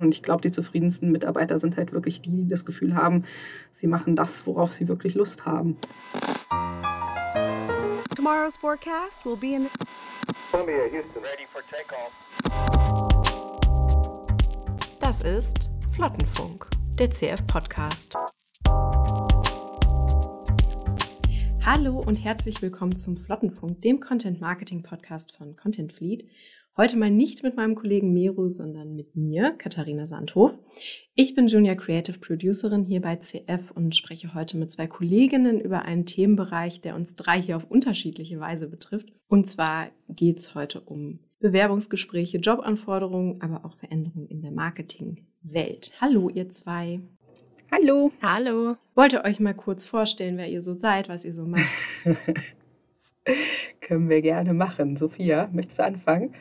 Und ich glaube, die zufriedensten Mitarbeiter sind halt wirklich die, die das Gefühl haben, sie machen das, worauf sie wirklich Lust haben. Tomorrow's forecast will be in Columbia, Houston, ready for takeoff. Das ist Flottenfunk, der CF-Podcast. Hallo und herzlich willkommen zum Flottenfunk, dem Content-Marketing-Podcast von Content Fleet. Heute mal nicht mit meinem Kollegen Meru, sondern mit mir, Katharina Sandhof. Ich bin Junior Creative Producerin hier bei CF und spreche heute mit zwei Kolleginnen über einen Themenbereich, der uns drei hier auf unterschiedliche Weise betrifft. Und zwar geht es heute um Bewerbungsgespräche, Jobanforderungen, aber auch Veränderungen in der Marketingwelt. Hallo, ihr zwei. Hallo. Hallo. Wollt ihr euch mal kurz vorstellen, wer ihr so seid, was ihr so macht? Können wir gerne machen. Sophia, möchtest du anfangen?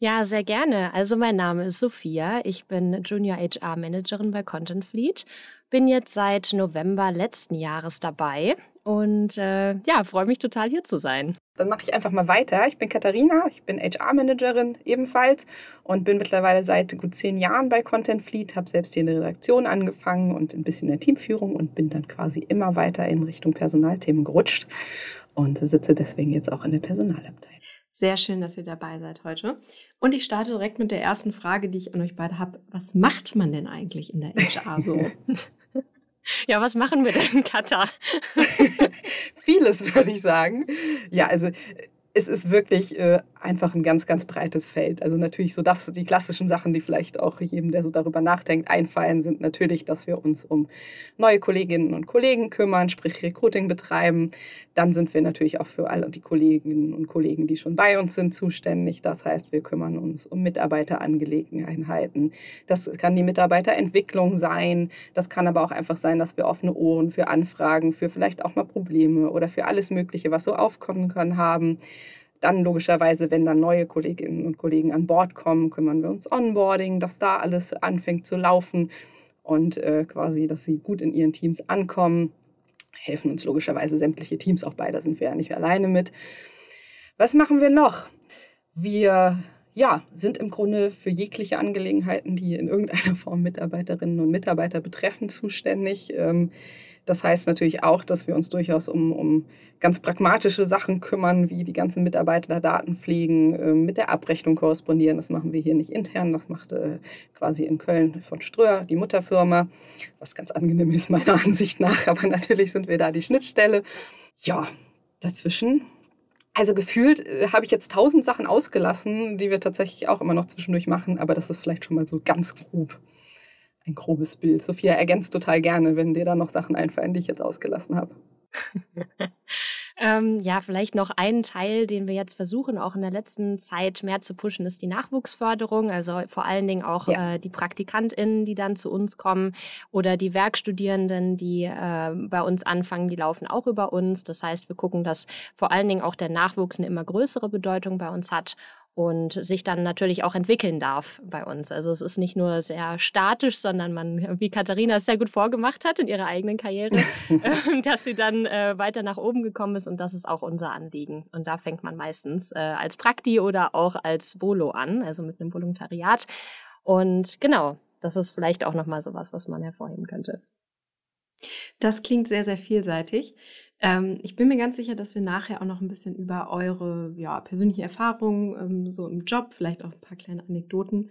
Ja, sehr gerne. Also mein Name ist Sophia. Ich bin Junior HR Managerin bei Content Fleet. Bin jetzt seit November letzten Jahres dabei und äh, ja, freue mich total hier zu sein. Dann mache ich einfach mal weiter. Ich bin Katharina, ich bin HR-Managerin ebenfalls und bin mittlerweile seit gut zehn Jahren bei Content Fleet, habe selbst hier in der Redaktion angefangen und ein bisschen in der Teamführung und bin dann quasi immer weiter in Richtung Personalthemen gerutscht und sitze deswegen jetzt auch in der Personalabteilung. Sehr schön, dass ihr dabei seid heute. Und ich starte direkt mit der ersten Frage, die ich an euch beide habe. Was macht man denn eigentlich in der HR so? Ja, was machen wir denn, Katha? Vieles, würde ich sagen. Ja, also es ist wirklich äh, einfach ein ganz, ganz breites Feld. Also natürlich so das, die klassischen Sachen, die vielleicht auch jedem, der so darüber nachdenkt, einfallen, sind natürlich, dass wir uns um neue Kolleginnen und Kollegen kümmern, sprich Recruiting betreiben. Dann sind wir natürlich auch für alle die Kolleginnen und Kollegen, die schon bei uns sind, zuständig. Das heißt, wir kümmern uns um Mitarbeiterangelegenheiten. Das kann die Mitarbeiterentwicklung sein. Das kann aber auch einfach sein, dass wir offene Ohren für Anfragen, für vielleicht auch mal Probleme oder für alles Mögliche, was so aufkommen kann, haben. Dann logischerweise, wenn dann neue Kolleginnen und Kollegen an Bord kommen, kümmern wir uns Onboarding, dass da alles anfängt zu laufen und äh, quasi, dass sie gut in ihren Teams ankommen. Helfen uns logischerweise sämtliche Teams, auch bei, da sind wir ja nicht alleine mit. Was machen wir noch? Wir ja, sind im Grunde für jegliche Angelegenheiten, die in irgendeiner Form Mitarbeiterinnen und Mitarbeiter betreffen, zuständig. Ähm, das heißt natürlich auch, dass wir uns durchaus um, um ganz pragmatische Sachen kümmern, wie die ganzen Mitarbeiter Daten pflegen, äh, mit der Abrechnung korrespondieren. Das machen wir hier nicht intern, das macht äh, quasi in Köln von Ströer, die Mutterfirma, was ganz angenehm ist meiner Ansicht nach. Aber natürlich sind wir da die Schnittstelle. Ja, dazwischen also gefühlt äh, habe ich jetzt tausend Sachen ausgelassen, die wir tatsächlich auch immer noch zwischendurch machen, aber das ist vielleicht schon mal so ganz grob ein grobes Bild. Sophia ergänzt total gerne, wenn dir da noch Sachen einfallen, die ich jetzt ausgelassen habe. ähm, ja, vielleicht noch ein Teil, den wir jetzt versuchen, auch in der letzten Zeit mehr zu pushen, ist die Nachwuchsförderung. Also vor allen Dingen auch ja. äh, die PraktikantInnen, die dann zu uns kommen oder die Werkstudierenden, die äh, bei uns anfangen, die laufen auch über uns. Das heißt, wir gucken, dass vor allen Dingen auch der Nachwuchs eine immer größere Bedeutung bei uns hat und sich dann natürlich auch entwickeln darf bei uns. Also es ist nicht nur sehr statisch, sondern man, wie Katharina es sehr gut vorgemacht hat in ihrer eigenen Karriere, ähm, dass sie dann äh, weiter nach oben gekommen ist und das ist auch unser Anliegen. Und da fängt man meistens äh, als Prakti oder auch als Volo an, also mit einem Volontariat. Und genau, das ist vielleicht auch nochmal sowas, was man hervorheben könnte. Das klingt sehr, sehr vielseitig. Ähm, ich bin mir ganz sicher, dass wir nachher auch noch ein bisschen über eure ja, persönliche Erfahrungen ähm, so im Job, vielleicht auch ein paar kleine Anekdoten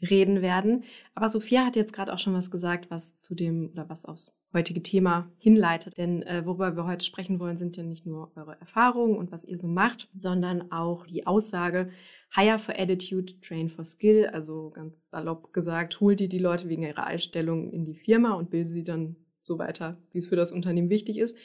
reden werden. Aber Sophia hat jetzt gerade auch schon was gesagt, was zu dem oder was aufs heutige Thema hinleitet. Denn äh, worüber wir heute sprechen wollen, sind ja nicht nur eure Erfahrungen und was ihr so macht, sondern auch die Aussage, Hire for Attitude, Train for Skill. Also ganz salopp gesagt, hol dir die Leute wegen ihrer Einstellung in die Firma und bilde sie dann so weiter, wie es für das Unternehmen wichtig ist.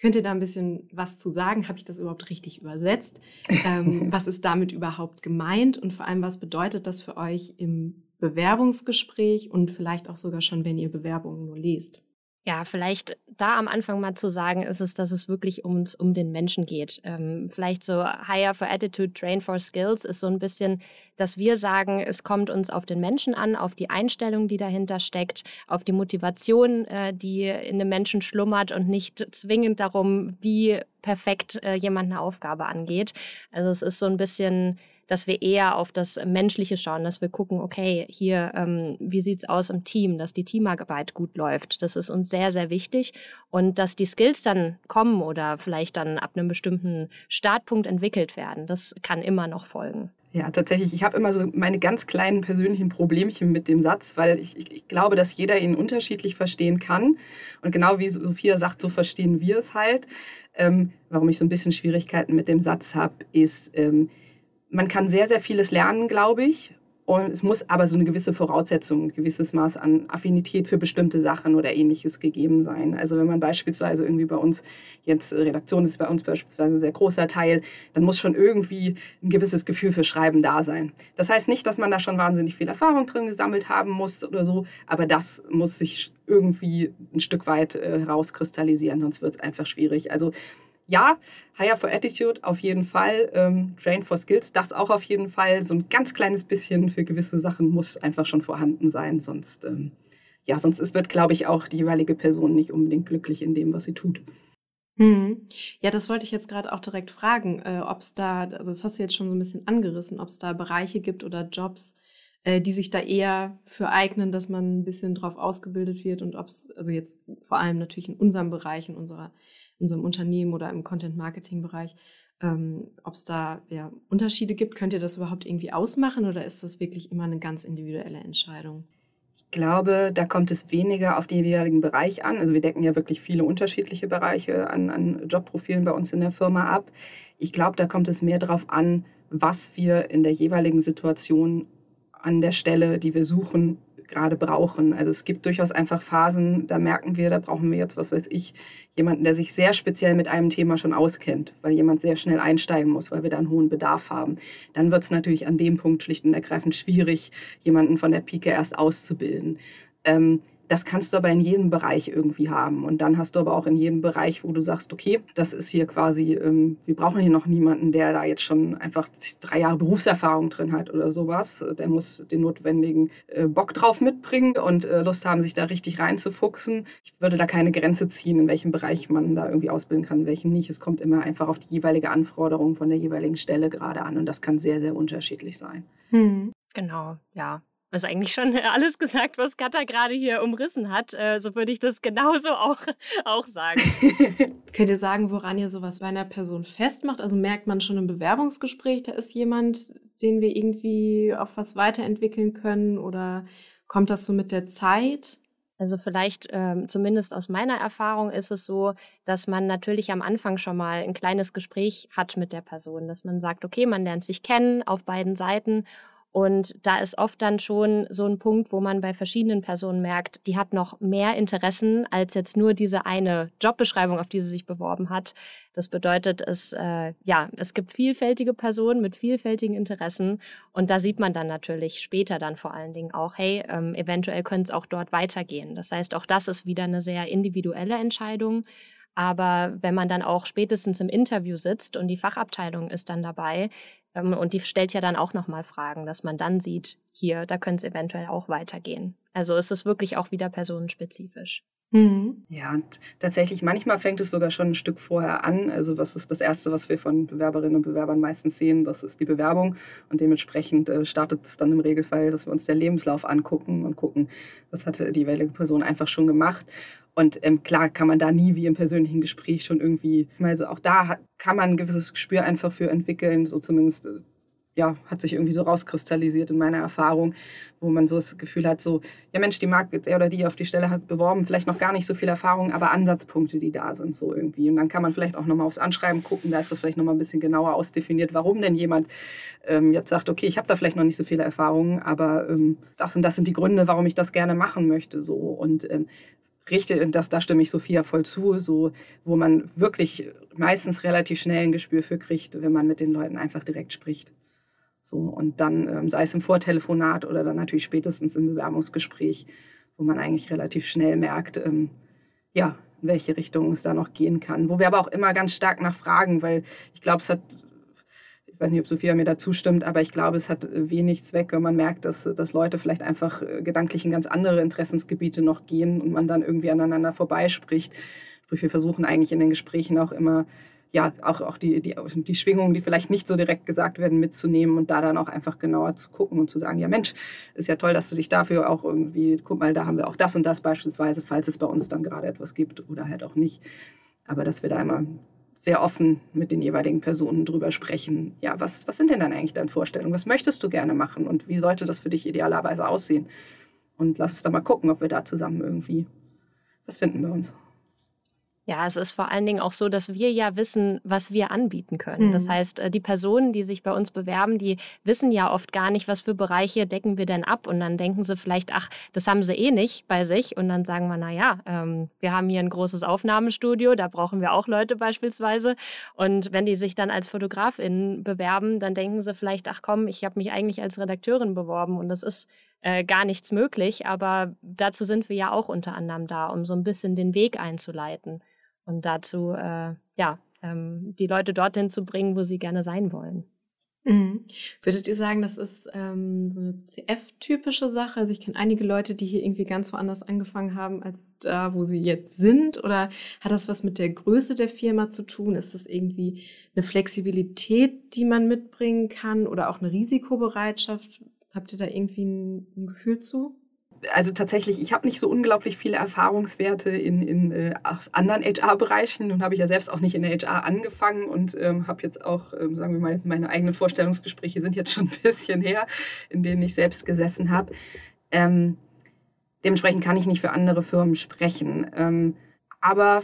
Könnt ihr da ein bisschen was zu sagen? Habe ich das überhaupt richtig übersetzt? Ähm, was ist damit überhaupt gemeint? Und vor allem, was bedeutet das für euch im Bewerbungsgespräch und vielleicht auch sogar schon, wenn ihr Bewerbungen nur lest? Ja, vielleicht da am Anfang mal zu sagen, ist es, dass es wirklich ums, um den Menschen geht. Ähm, vielleicht so Hire for Attitude, Train for Skills ist so ein bisschen, dass wir sagen, es kommt uns auf den Menschen an, auf die Einstellung, die dahinter steckt, auf die Motivation, äh, die in dem Menschen schlummert und nicht zwingend darum, wie perfekt äh, jemand eine Aufgabe angeht. Also es ist so ein bisschen dass wir eher auf das Menschliche schauen, dass wir gucken, okay, hier, ähm, wie sieht's aus im Team, dass die Teamarbeit gut läuft. Das ist uns sehr, sehr wichtig. Und dass die Skills dann kommen oder vielleicht dann ab einem bestimmten Startpunkt entwickelt werden, das kann immer noch folgen. Ja, tatsächlich. Ich habe immer so meine ganz kleinen persönlichen Problemchen mit dem Satz, weil ich, ich, ich, glaube, dass jeder ihn unterschiedlich verstehen kann. Und genau wie Sophia sagt, so verstehen wir es halt. Ähm, warum ich so ein bisschen Schwierigkeiten mit dem Satz habe, ist, ähm, man kann sehr, sehr vieles lernen, glaube ich. Und es muss aber so eine gewisse Voraussetzung, ein gewisses Maß an Affinität für bestimmte Sachen oder ähnliches gegeben sein. Also wenn man beispielsweise irgendwie bei uns, jetzt Redaktion ist bei uns beispielsweise ein sehr großer Teil, dann muss schon irgendwie ein gewisses Gefühl für Schreiben da sein. Das heißt nicht, dass man da schon wahnsinnig viel Erfahrung drin gesammelt haben muss oder so, aber das muss sich irgendwie ein Stück weit äh, herauskristallisieren, sonst wird es einfach schwierig. Also ja, Higher for Attitude auf jeden Fall, ähm, Train for Skills, das auch auf jeden Fall. So ein ganz kleines bisschen für gewisse Sachen muss einfach schon vorhanden sein, sonst, ähm, ja, sonst ist, wird, glaube ich, auch die jeweilige Person nicht unbedingt glücklich in dem, was sie tut. Hm. Ja, das wollte ich jetzt gerade auch direkt fragen, äh, ob es da, also das hast du jetzt schon so ein bisschen angerissen, ob es da Bereiche gibt oder Jobs, äh, die sich da eher für eignen, dass man ein bisschen drauf ausgebildet wird und ob es, also jetzt vor allem natürlich in unserem Bereich, in unserer in einem Unternehmen oder im Content-Marketing-Bereich, ähm, ob es da ja, Unterschiede gibt. Könnt ihr das überhaupt irgendwie ausmachen oder ist das wirklich immer eine ganz individuelle Entscheidung? Ich glaube, da kommt es weniger auf den jeweiligen Bereich an. Also wir decken ja wirklich viele unterschiedliche Bereiche an, an Jobprofilen bei uns in der Firma ab. Ich glaube, da kommt es mehr darauf an, was wir in der jeweiligen Situation an der Stelle, die wir suchen, gerade brauchen. Also es gibt durchaus einfach Phasen, da merken wir, da brauchen wir jetzt, was weiß ich, jemanden, der sich sehr speziell mit einem Thema schon auskennt, weil jemand sehr schnell einsteigen muss, weil wir da einen hohen Bedarf haben. Dann wird es natürlich an dem Punkt schlicht und ergreifend schwierig, jemanden von der Pike erst auszubilden. Ähm, das kannst du aber in jedem Bereich irgendwie haben. Und dann hast du aber auch in jedem Bereich, wo du sagst, okay, das ist hier quasi, ähm, wir brauchen hier noch niemanden, der da jetzt schon einfach drei Jahre Berufserfahrung drin hat oder sowas. Der muss den notwendigen äh, Bock drauf mitbringen und äh, Lust haben, sich da richtig reinzufuchsen. Ich würde da keine Grenze ziehen, in welchem Bereich man da irgendwie ausbilden kann, in welchem nicht. Es kommt immer einfach auf die jeweilige Anforderung von der jeweiligen Stelle gerade an und das kann sehr, sehr unterschiedlich sein. Hm. Genau, ja. Ist eigentlich schon alles gesagt, was Katha gerade hier umrissen hat. Äh, so würde ich das genauso auch, auch sagen. Könnt ihr sagen, woran ihr sowas bei einer Person festmacht? Also merkt man schon im Bewerbungsgespräch, da ist jemand, den wir irgendwie auf was weiterentwickeln können? Oder kommt das so mit der Zeit? Also vielleicht, ähm, zumindest aus meiner Erfahrung, ist es so, dass man natürlich am Anfang schon mal ein kleines Gespräch hat mit der Person, dass man sagt, okay, man lernt sich kennen auf beiden Seiten und da ist oft dann schon so ein Punkt, wo man bei verschiedenen Personen merkt, die hat noch mehr Interessen als jetzt nur diese eine Jobbeschreibung, auf die sie sich beworben hat. Das bedeutet, es, äh, ja, es gibt vielfältige Personen mit vielfältigen Interessen. Und da sieht man dann natürlich später dann vor allen Dingen auch, hey, ähm, eventuell könnte es auch dort weitergehen. Das heißt, auch das ist wieder eine sehr individuelle Entscheidung. Aber wenn man dann auch spätestens im Interview sitzt und die Fachabteilung ist dann dabei, und die stellt ja dann auch nochmal Fragen, dass man dann sieht, hier, da könnte es eventuell auch weitergehen. Also es ist wirklich auch wieder personenspezifisch. Mhm. Ja, und tatsächlich, manchmal fängt es sogar schon ein Stück vorher an. Also was ist das Erste, was wir von Bewerberinnen und Bewerbern meistens sehen? Das ist die Bewerbung. Und dementsprechend äh, startet es dann im Regelfall, dass wir uns den Lebenslauf angucken und gucken, was hatte die jeweilige Person einfach schon gemacht. Und ähm, klar kann man da nie wie im persönlichen Gespräch schon irgendwie, also auch da hat, kann man ein gewisses Gespür einfach für entwickeln, so zumindest äh, ja, hat sich irgendwie so rauskristallisiert in meiner Erfahrung, wo man so das Gefühl hat, so, ja Mensch, die mag der oder die auf die Stelle hat beworben, vielleicht noch gar nicht so viel Erfahrung, aber Ansatzpunkte, die da sind, so irgendwie. Und dann kann man vielleicht auch nochmal aufs Anschreiben gucken, da ist das vielleicht nochmal ein bisschen genauer ausdefiniert, warum denn jemand ähm, jetzt sagt, okay, ich habe da vielleicht noch nicht so viele Erfahrungen, aber ähm, das und das sind die Gründe, warum ich das gerne machen möchte, so. Und ähm, richtig, das, da stimme ich Sophia voll zu, so, wo man wirklich meistens relativ schnell ein Gespür für kriegt, wenn man mit den Leuten einfach direkt spricht. So, und dann, ähm, sei es im Vortelefonat oder dann natürlich spätestens im Bewerbungsgespräch, wo man eigentlich relativ schnell merkt, ähm, ja, in welche Richtung es da noch gehen kann. Wo wir aber auch immer ganz stark nachfragen, weil ich glaube, es hat ich weiß nicht, ob Sophia mir da zustimmt, aber ich glaube, es hat wenig Zweck, wenn man merkt, dass, dass Leute vielleicht einfach äh, gedanklich in ganz andere Interessensgebiete noch gehen und man dann irgendwie aneinander vorbeispricht. Sprich, wir versuchen eigentlich in den Gesprächen auch immer ja, auch, auch die, die, die Schwingungen, die vielleicht nicht so direkt gesagt werden, mitzunehmen und da dann auch einfach genauer zu gucken und zu sagen, ja Mensch, ist ja toll, dass du dich dafür auch irgendwie, guck mal, da haben wir auch das und das beispielsweise, falls es bei uns dann gerade etwas gibt oder halt auch nicht. Aber dass wir da immer sehr offen mit den jeweiligen Personen drüber sprechen. Ja, was, was sind denn dann eigentlich deine Vorstellungen? Was möchtest du gerne machen und wie sollte das für dich idealerweise aussehen? Und lass uns da mal gucken, ob wir da zusammen irgendwie was finden bei uns. Ja, es ist vor allen Dingen auch so, dass wir ja wissen, was wir anbieten können. Mhm. Das heißt, äh, die Personen, die sich bei uns bewerben, die wissen ja oft gar nicht, was für Bereiche decken wir denn ab. Und dann denken sie vielleicht, ach, das haben sie eh nicht bei sich. Und dann sagen wir, na ja, ähm, wir haben hier ein großes Aufnahmestudio, da brauchen wir auch Leute beispielsweise. Und wenn die sich dann als Fotografin bewerben, dann denken sie vielleicht, ach komm, ich habe mich eigentlich als Redakteurin beworben und das ist äh, gar nichts möglich. Aber dazu sind wir ja auch unter anderem da, um so ein bisschen den Weg einzuleiten und dazu, äh, ja, ähm, die Leute dorthin zu bringen, wo sie gerne sein wollen. Mhm. Würdet ihr sagen, das ist ähm, so eine CF-typische Sache? Also ich kenne einige Leute, die hier irgendwie ganz woanders angefangen haben als da, wo sie jetzt sind. Oder hat das was mit der Größe der Firma zu tun? Ist das irgendwie eine Flexibilität, die man mitbringen kann oder auch eine Risikobereitschaft? Habt ihr da irgendwie ein, ein Gefühl zu? Also tatsächlich, ich habe nicht so unglaublich viele Erfahrungswerte in, in äh, aus anderen HR-Bereichen. Nun habe ich ja selbst auch nicht in der HR angefangen und ähm, habe jetzt auch, ähm, sagen wir mal, meine eigenen Vorstellungsgespräche sind jetzt schon ein bisschen her, in denen ich selbst gesessen habe. Ähm, dementsprechend kann ich nicht für andere Firmen sprechen. Ähm, aber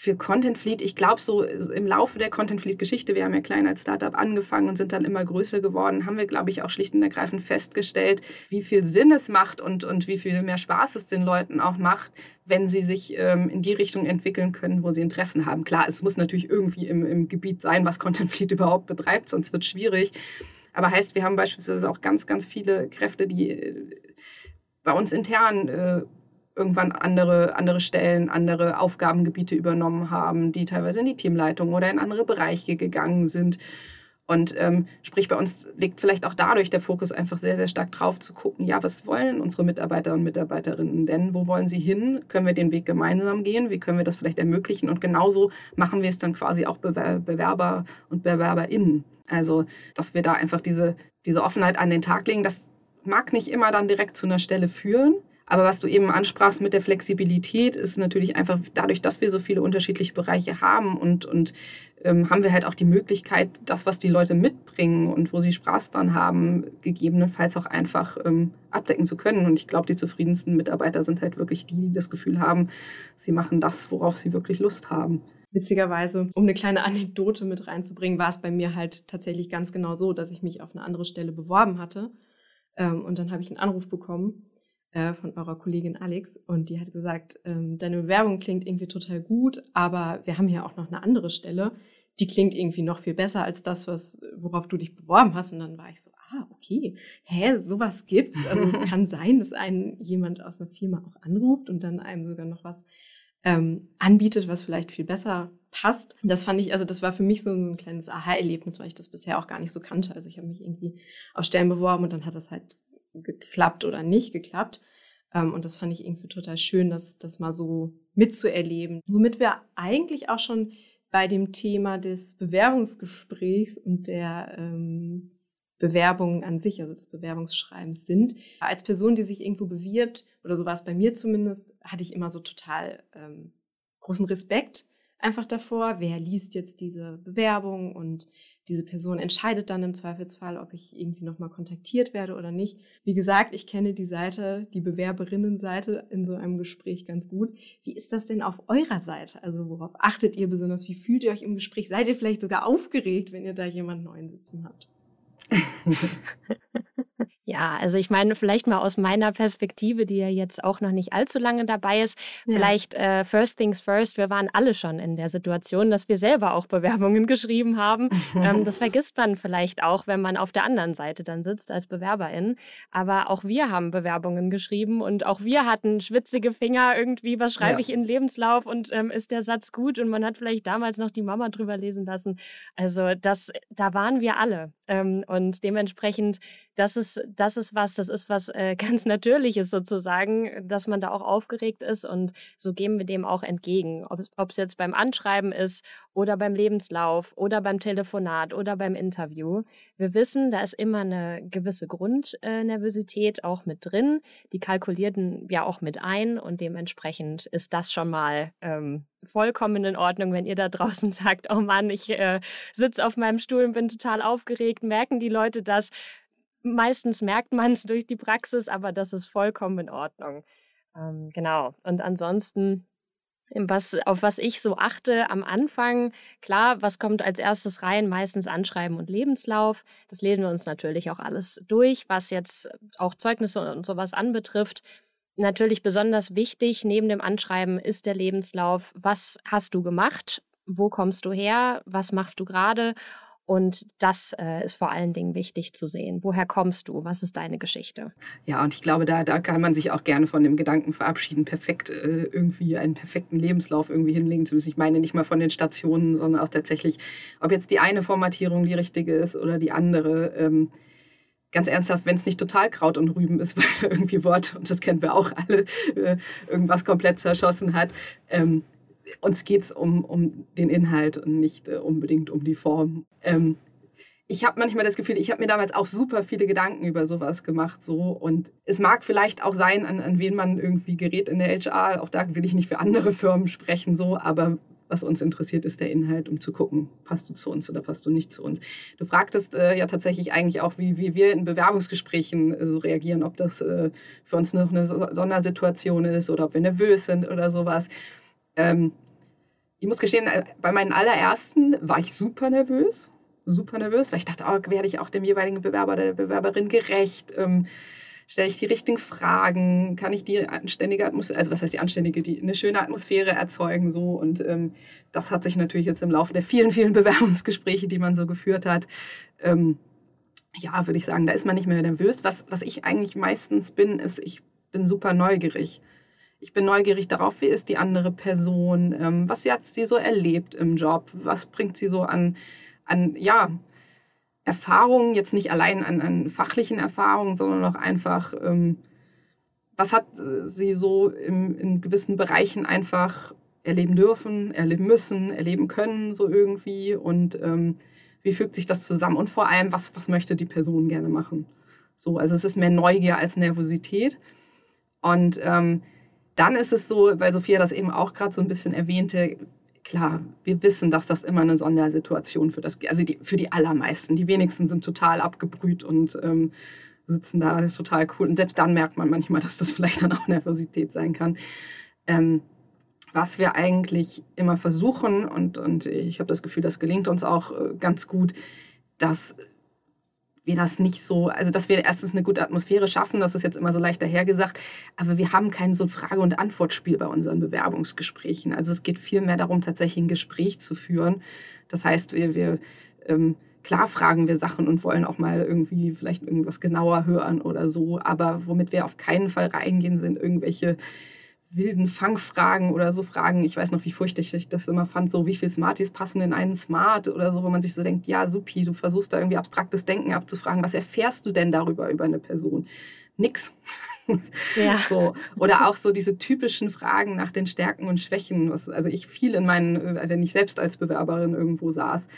für Content Fleet, ich glaube, so im Laufe der Content Fleet-Geschichte, wir haben ja klein als Startup angefangen und sind dann immer größer geworden, haben wir, glaube ich, auch schlicht und ergreifend festgestellt, wie viel Sinn es macht und, und wie viel mehr Spaß es den Leuten auch macht, wenn sie sich ähm, in die Richtung entwickeln können, wo sie Interessen haben. Klar, es muss natürlich irgendwie im, im Gebiet sein, was Content Fleet überhaupt betreibt, sonst wird es schwierig. Aber heißt, wir haben beispielsweise auch ganz, ganz viele Kräfte, die äh, bei uns intern äh, irgendwann andere, andere Stellen, andere Aufgabengebiete übernommen haben, die teilweise in die Teamleitung oder in andere Bereiche gegangen sind. Und ähm, sprich, bei uns liegt vielleicht auch dadurch der Fokus einfach sehr, sehr stark drauf zu gucken, ja, was wollen unsere Mitarbeiter und Mitarbeiterinnen denn? Wo wollen sie hin? Können wir den Weg gemeinsam gehen? Wie können wir das vielleicht ermöglichen? Und genauso machen wir es dann quasi auch Bewerber und BewerberInnen. Also, dass wir da einfach diese, diese Offenheit an den Tag legen, das mag nicht immer dann direkt zu einer Stelle führen, aber was du eben ansprachst mit der Flexibilität, ist natürlich einfach dadurch, dass wir so viele unterschiedliche Bereiche haben und, und ähm, haben wir halt auch die Möglichkeit, das, was die Leute mitbringen und wo sie Spaß dran haben, gegebenenfalls auch einfach ähm, abdecken zu können. Und ich glaube, die zufriedensten Mitarbeiter sind halt wirklich die, die das Gefühl haben, sie machen das, worauf sie wirklich Lust haben. Witzigerweise, um eine kleine Anekdote mit reinzubringen, war es bei mir halt tatsächlich ganz genau so, dass ich mich auf eine andere Stelle beworben hatte. Ähm, und dann habe ich einen Anruf bekommen äh, von eurer Kollegin Alex und die hat gesagt, ähm, deine Bewerbung klingt irgendwie total gut, aber wir haben hier auch noch eine andere Stelle, die klingt irgendwie noch viel besser als das, was, worauf du dich beworben hast. Und dann war ich so, ah, okay, hä, sowas gibt's. Also es kann sein, dass einen jemand aus einer Firma auch anruft und dann einem sogar noch was ähm, anbietet, was vielleicht viel besser passt. Das fand ich, also das war für mich so, so ein kleines Aha-Erlebnis, weil ich das bisher auch gar nicht so kannte. Also ich habe mich irgendwie auf Stellen beworben und dann hat das halt geklappt oder nicht geklappt. Ähm, und das fand ich irgendwie total schön, das, das mal so mitzuerleben. Womit wir eigentlich auch schon bei dem Thema des Bewerbungsgesprächs und der ähm, Bewerbung an sich, also des Bewerbungsschreibens sind. Als Person, die sich irgendwo bewirbt, oder so war es bei mir zumindest, hatte ich immer so total ähm, großen Respekt einfach davor, wer liest jetzt diese Bewerbung und diese Person entscheidet dann im Zweifelsfall, ob ich irgendwie nochmal kontaktiert werde oder nicht. Wie gesagt, ich kenne die Seite, die Bewerberinnenseite in so einem Gespräch ganz gut. Wie ist das denn auf eurer Seite? Also worauf achtet ihr besonders? Wie fühlt ihr euch im Gespräch? Seid ihr vielleicht sogar aufgeregt, wenn ihr da jemanden neuen sitzen habt? Ja, also ich meine, vielleicht mal aus meiner Perspektive, die ja jetzt auch noch nicht allzu lange dabei ist, ja. vielleicht äh, First Things First, wir waren alle schon in der Situation, dass wir selber auch Bewerbungen geschrieben haben. ähm, das vergisst man vielleicht auch, wenn man auf der anderen Seite dann sitzt als Bewerberin. Aber auch wir haben Bewerbungen geschrieben und auch wir hatten schwitzige Finger irgendwie, was schreibe ja. ich in Lebenslauf und ähm, ist der Satz gut? Und man hat vielleicht damals noch die Mama drüber lesen lassen. Also das, da waren wir alle. Ähm, und dementsprechend, das ist das ist was, das ist was äh, ganz Natürliches sozusagen, dass man da auch aufgeregt ist und so gehen wir dem auch entgegen. Ob es jetzt beim Anschreiben ist oder beim Lebenslauf oder beim Telefonat oder beim Interview. Wir wissen, da ist immer eine gewisse Grundnervosität auch mit drin. Die kalkulierten ja auch mit ein und dementsprechend ist das schon mal ähm, vollkommen in Ordnung, wenn ihr da draußen sagt, oh Mann, ich äh, sitze auf meinem Stuhl und bin total aufgeregt. Merken die Leute das? Meistens merkt man es durch die Praxis, aber das ist vollkommen in Ordnung. Ähm, genau. Und ansonsten, was, auf was ich so achte am Anfang, klar, was kommt als erstes rein? Meistens Anschreiben und Lebenslauf. Das lesen wir uns natürlich auch alles durch, was jetzt auch Zeugnisse und sowas anbetrifft. Natürlich besonders wichtig neben dem Anschreiben ist der Lebenslauf. Was hast du gemacht? Wo kommst du her? Was machst du gerade? Und das äh, ist vor allen Dingen wichtig zu sehen. Woher kommst du? Was ist deine Geschichte? Ja, und ich glaube, da, da kann man sich auch gerne von dem Gedanken verabschieden, perfekt äh, irgendwie einen perfekten Lebenslauf irgendwie hinlegen zu müssen. Ich meine nicht mal von den Stationen, sondern auch tatsächlich, ob jetzt die eine Formatierung die richtige ist oder die andere. Ähm, ganz ernsthaft, wenn es nicht total Kraut und Rüben ist, weil irgendwie Wort, und das kennen wir auch alle, äh, irgendwas komplett zerschossen hat. Ähm, uns geht es um, um den Inhalt und nicht äh, unbedingt um die Form. Ähm, ich habe manchmal das Gefühl, ich habe mir damals auch super viele Gedanken über sowas gemacht. So. Und es mag vielleicht auch sein, an, an wen man irgendwie gerät in der HR. Auch da will ich nicht für andere Firmen sprechen, so, aber was uns interessiert, ist der Inhalt, um zu gucken, passt du zu uns oder passt du nicht zu uns. Du fragtest äh, ja tatsächlich eigentlich auch, wie, wie wir in Bewerbungsgesprächen äh, so reagieren, ob das äh, für uns noch eine Sondersituation ist oder ob wir nervös sind oder sowas. Ähm, ich muss gestehen, äh, bei meinen allerersten war ich super nervös. Super nervös, weil ich dachte, oh, werde ich auch dem jeweiligen Bewerber oder der Bewerberin gerecht? Ähm, Stelle ich die richtigen Fragen? Kann ich die anständige Atmosphäre, also was heißt die anständige, die eine schöne Atmosphäre erzeugen? So und ähm, das hat sich natürlich jetzt im Laufe der vielen, vielen Bewerbungsgespräche, die man so geführt hat, ähm, ja, würde ich sagen, da ist man nicht mehr nervös. Was, was ich eigentlich meistens bin, ist, ich bin super neugierig. Ich bin neugierig darauf, wie ist die andere Person, ähm, was hat sie so erlebt im Job, was bringt sie so an, an ja, Erfahrungen, jetzt nicht allein an, an fachlichen Erfahrungen, sondern auch einfach, ähm, was hat sie so im, in gewissen Bereichen einfach erleben dürfen, erleben müssen, erleben können, so irgendwie. Und ähm, wie fügt sich das zusammen? Und vor allem, was, was möchte die Person gerne machen? So, also es ist mehr Neugier als Nervosität. Und ähm, dann ist es so, weil Sophia das eben auch gerade so ein bisschen erwähnte, klar, wir wissen, dass das immer eine Sondersituation für das, also die, für die allermeisten. Die wenigsten sind total abgebrüht und ähm, sitzen da total cool. Und selbst dann merkt man manchmal, dass das vielleicht dann auch Nervosität sein kann. Ähm, was wir eigentlich immer versuchen, und, und ich habe das Gefühl, das gelingt uns auch äh, ganz gut, dass wir das nicht so, also dass wir erstens eine gute Atmosphäre schaffen, das ist jetzt immer so leicht dahergesagt, aber wir haben kein so Frage- und Antwortspiel bei unseren Bewerbungsgesprächen. Also es geht vielmehr darum, tatsächlich ein Gespräch zu führen. Das heißt, wir, wir ähm, klar fragen wir Sachen und wollen auch mal irgendwie vielleicht irgendwas genauer hören oder so, aber womit wir auf keinen Fall reingehen, sind irgendwelche wilden Fangfragen oder so Fragen. Ich weiß noch, wie furchtbar ich das immer fand, so wie viele Smarties passen in einen Smart oder so, wo man sich so denkt, ja, supi, du versuchst da irgendwie abstraktes Denken abzufragen. Was erfährst du denn darüber, über eine Person? Nix. Ja. So. Oder auch so diese typischen Fragen nach den Stärken und Schwächen. Was, also ich viel in meinen, wenn ich selbst als Bewerberin irgendwo saß,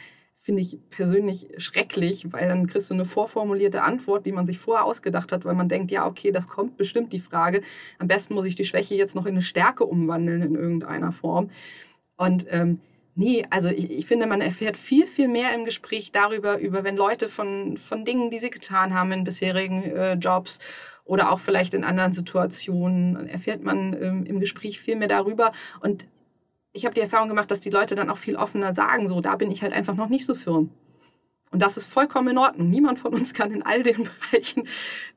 finde ich persönlich schrecklich, weil dann kriegst du eine vorformulierte Antwort, die man sich vorher ausgedacht hat, weil man denkt, ja, okay, das kommt bestimmt die Frage. Am besten muss ich die Schwäche jetzt noch in eine Stärke umwandeln in irgendeiner Form. Und ähm, nee, also ich, ich, finde, man erfährt viel, viel mehr im Gespräch darüber, über wenn Leute von, von Dingen, die sie getan haben in bisherigen äh, Jobs oder auch vielleicht in anderen Situationen, erfährt man ähm, im Gespräch viel mehr darüber. Und ich habe die Erfahrung gemacht, dass die Leute dann auch viel offener sagen, so, da bin ich halt einfach noch nicht so firm. Und das ist vollkommen in Ordnung. Niemand von uns kann in all den Bereichen,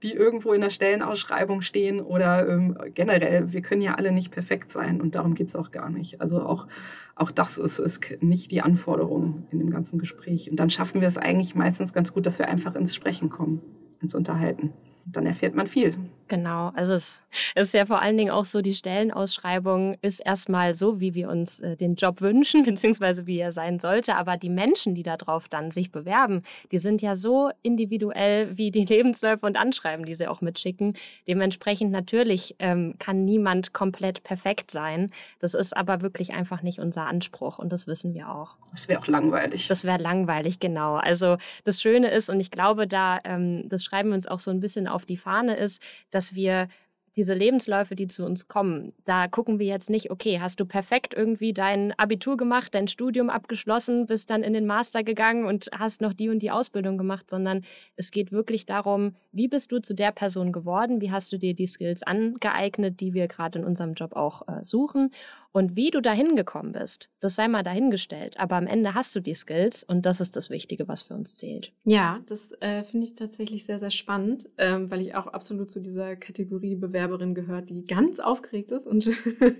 die irgendwo in der Stellenausschreibung stehen oder ähm, generell, wir können ja alle nicht perfekt sein und darum geht es auch gar nicht. Also auch, auch das ist, ist nicht die Anforderung in dem ganzen Gespräch. Und dann schaffen wir es eigentlich meistens ganz gut, dass wir einfach ins Sprechen kommen, ins Unterhalten dann erfährt man viel. Genau, also es ist ja vor allen Dingen auch so, die Stellenausschreibung ist erstmal so, wie wir uns äh, den Job wünschen, beziehungsweise wie er sein sollte. Aber die Menschen, die darauf dann sich bewerben, die sind ja so individuell wie die Lebensläufe und Anschreiben, die sie auch mitschicken. Dementsprechend natürlich ähm, kann niemand komplett perfekt sein. Das ist aber wirklich einfach nicht unser Anspruch und das wissen wir auch. Das wäre auch langweilig. Das wäre langweilig, genau. Also das Schöne ist, und ich glaube, da, ähm, das schreiben wir uns auch so ein bisschen auf die Fahne, ist, dass wir diese Lebensläufe, die zu uns kommen, da gucken wir jetzt nicht, okay, hast du perfekt irgendwie dein Abitur gemacht, dein Studium abgeschlossen, bist dann in den Master gegangen und hast noch die und die Ausbildung gemacht, sondern es geht wirklich darum, wie bist du zu der Person geworden, wie hast du dir die Skills angeeignet, die wir gerade in unserem Job auch äh, suchen und wie du dahin gekommen bist, das sei mal dahingestellt. Aber am Ende hast du die Skills und das ist das Wichtige, was für uns zählt. Ja, das äh, finde ich tatsächlich sehr, sehr spannend, ähm, weil ich auch absolut zu dieser Kategorie Bewerberin gehört, die ganz aufgeregt ist und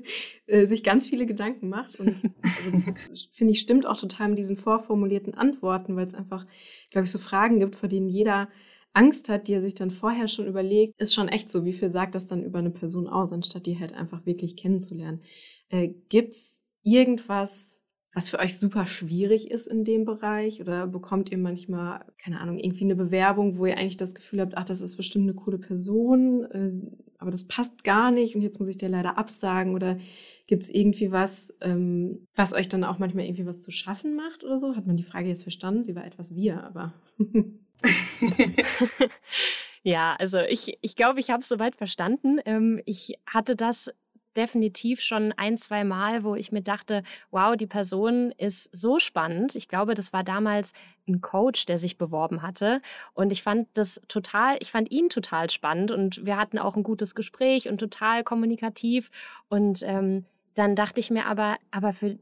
äh, sich ganz viele Gedanken macht. Und also das finde ich stimmt auch total mit diesen vorformulierten Antworten, weil es einfach, glaube ich, so Fragen gibt, vor denen jeder Angst hat, die er sich dann vorher schon überlegt, ist schon echt so. Wie viel sagt das dann über eine Person aus, anstatt die halt einfach wirklich kennenzulernen? Äh, gibt's irgendwas, was für euch super schwierig ist in dem Bereich? Oder bekommt ihr manchmal, keine Ahnung, irgendwie eine Bewerbung, wo ihr eigentlich das Gefühl habt, ach, das ist bestimmt eine coole Person, äh, aber das passt gar nicht und jetzt muss ich dir leider absagen? Oder gibt es irgendwie was, ähm, was euch dann auch manchmal irgendwie was zu schaffen macht oder so? Hat man die Frage jetzt verstanden? Sie war etwas wir, aber. ja, also ich, ich glaube, ich habe es soweit verstanden. Ähm, ich hatte das definitiv schon ein, zwei Mal, wo ich mir dachte, wow, die Person ist so spannend. Ich glaube, das war damals ein Coach, der sich beworben hatte. Und ich fand das total, ich fand ihn total spannend und wir hatten auch ein gutes Gespräch und total kommunikativ. Und ähm, dann dachte ich mir aber, aber für,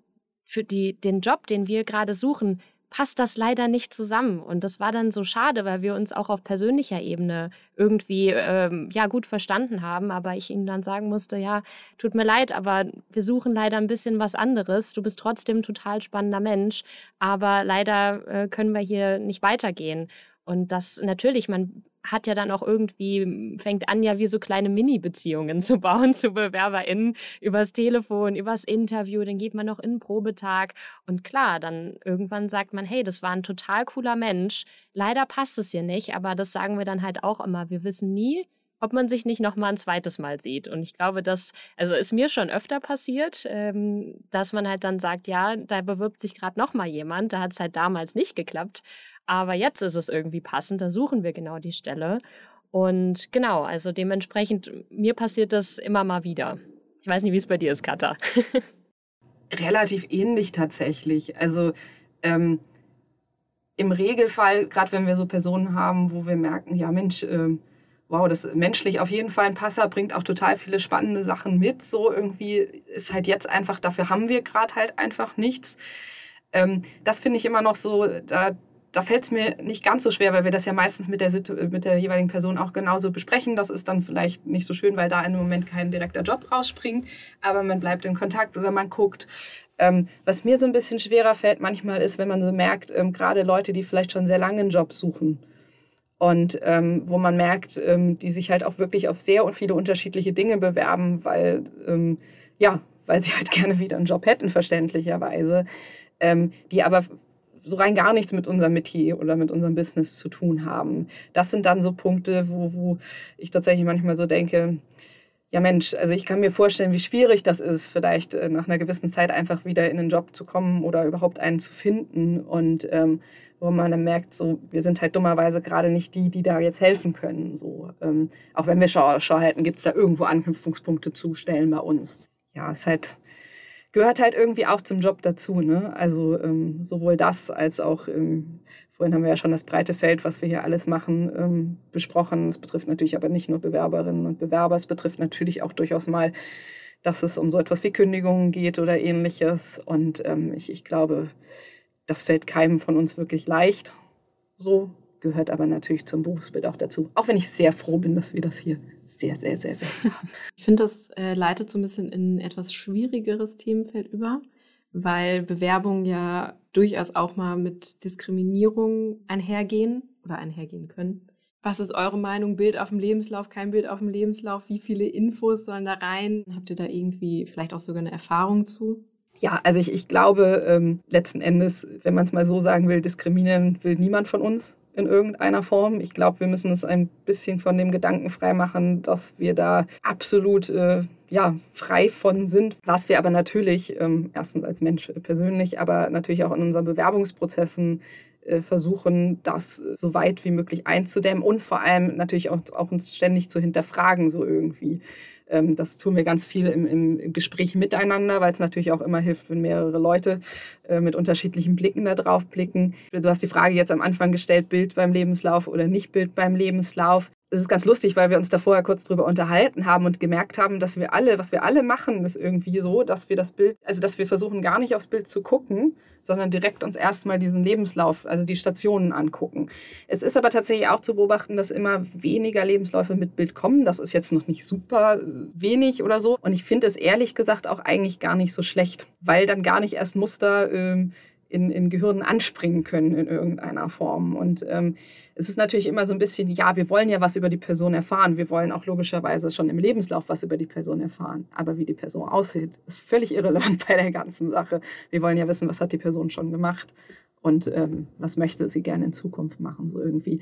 für die, den Job, den wir gerade suchen, passt das leider nicht zusammen. Und das war dann so schade, weil wir uns auch auf persönlicher Ebene irgendwie ähm, ja gut verstanden haben. Aber ich ihnen dann sagen musste, ja, tut mir leid, aber wir suchen leider ein bisschen was anderes. Du bist trotzdem total spannender Mensch, aber leider äh, können wir hier nicht weitergehen. Und das natürlich, man hat ja dann auch irgendwie, fängt an, ja wie so kleine Mini-Beziehungen zu bauen zu BewerberInnen übers Telefon, übers Interview, dann geht man noch in einen Probetag und klar, dann irgendwann sagt man, hey, das war ein total cooler Mensch. Leider passt es hier nicht, aber das sagen wir dann halt auch immer. Wir wissen nie, ob man sich nicht noch mal ein zweites Mal sieht. Und ich glaube, das also ist mir schon öfter passiert, ähm, dass man halt dann sagt, ja, da bewirbt sich gerade noch mal jemand. Da hat es halt damals nicht geklappt. Aber jetzt ist es irgendwie passend, da suchen wir genau die Stelle. Und genau, also dementsprechend, mir passiert das immer mal wieder. Ich weiß nicht, wie es bei dir ist, Katha. Relativ ähnlich tatsächlich. Also ähm, im Regelfall, gerade wenn wir so Personen haben, wo wir merken, ja Mensch, äh, wow, das ist menschlich auf jeden Fall ein Passer, bringt auch total viele spannende Sachen mit. So irgendwie ist halt jetzt einfach, dafür haben wir gerade halt einfach nichts. Ähm, das finde ich immer noch so, da da fällt es mir nicht ganz so schwer, weil wir das ja meistens mit der, mit der jeweiligen Person auch genauso besprechen. Das ist dann vielleicht nicht so schön, weil da dem Moment kein direkter Job rausspringt, aber man bleibt in Kontakt oder man guckt. Ähm, was mir so ein bisschen schwerer fällt manchmal ist, wenn man so merkt, ähm, gerade Leute, die vielleicht schon sehr lange einen Job suchen und ähm, wo man merkt, ähm, die sich halt auch wirklich auf sehr und viele unterschiedliche Dinge bewerben, weil, ähm, ja, weil sie halt gerne wieder einen Job hätten, verständlicherweise, ähm, die aber so rein gar nichts mit unserem Metier oder mit unserem Business zu tun haben. Das sind dann so Punkte, wo, wo ich tatsächlich manchmal so denke, ja Mensch, also ich kann mir vorstellen, wie schwierig das ist, vielleicht äh, nach einer gewissen Zeit einfach wieder in einen Job zu kommen oder überhaupt einen zu finden. Und ähm, wo man dann merkt, so, wir sind halt dummerweise gerade nicht die, die da jetzt helfen können. So, ähm, auch wenn wir Schau, Schau halten, gibt es da irgendwo Anknüpfungspunkte zu stellen bei uns. Ja, ist halt gehört halt irgendwie auch zum Job dazu. Ne? Also ähm, sowohl das als auch, ähm, vorhin haben wir ja schon das breite Feld, was wir hier alles machen, ähm, besprochen. Es betrifft natürlich aber nicht nur Bewerberinnen und Bewerber, es betrifft natürlich auch durchaus mal, dass es um so etwas wie Kündigungen geht oder ähnliches. Und ähm, ich, ich glaube, das fällt keinem von uns wirklich leicht. So gehört aber natürlich zum Berufsbild auch dazu. Auch wenn ich sehr froh bin, dass wir das hier sehr, sehr, sehr, sehr. Ich finde, das äh, leitet so ein bisschen in ein etwas schwierigeres Themenfeld über, weil Bewerbungen ja durchaus auch mal mit Diskriminierung einhergehen oder einhergehen können. Was ist eure Meinung? Bild auf dem Lebenslauf, kein Bild auf dem Lebenslauf? Wie viele Infos sollen da rein? Habt ihr da irgendwie vielleicht auch sogar eine Erfahrung zu? Ja, also ich, ich glaube, ähm, letzten Endes, wenn man es mal so sagen will, diskriminieren will niemand von uns in irgendeiner Form. Ich glaube, wir müssen es ein bisschen von dem Gedanken freimachen, dass wir da absolut äh, ja, frei von sind. Was wir aber natürlich, ähm, erstens als Mensch persönlich, aber natürlich auch in unseren Bewerbungsprozessen äh, versuchen, das so weit wie möglich einzudämmen und vor allem natürlich auch, auch uns ständig zu hinterfragen, so irgendwie. Ähm, das tun wir ganz viel im, im Gespräch miteinander, weil es natürlich auch immer hilft, wenn mehrere Leute äh, mit unterschiedlichen Blicken da drauf blicken. Du hast die Frage jetzt am Anfang gestellt, Bild beim Lebenslauf oder nicht Bild beim Lebenslauf es ist ganz lustig, weil wir uns da vorher kurz drüber unterhalten haben und gemerkt haben, dass wir alle, was wir alle machen, ist irgendwie so, dass wir das Bild, also dass wir versuchen gar nicht aufs Bild zu gucken, sondern direkt uns erstmal diesen Lebenslauf, also die Stationen angucken. Es ist aber tatsächlich auch zu beobachten, dass immer weniger Lebensläufe mit Bild kommen. Das ist jetzt noch nicht super wenig oder so. Und ich finde es ehrlich gesagt auch eigentlich gar nicht so schlecht, weil dann gar nicht erst Muster ähm, in, in Gehirnen anspringen können in irgendeiner Form. Und ähm, es ist natürlich immer so ein bisschen, ja, wir wollen ja was über die Person erfahren. Wir wollen auch logischerweise schon im Lebenslauf was über die Person erfahren. Aber wie die Person aussieht, ist völlig irrelevant bei der ganzen Sache. Wir wollen ja wissen, was hat die Person schon gemacht und ähm, was möchte sie gerne in Zukunft machen, so irgendwie.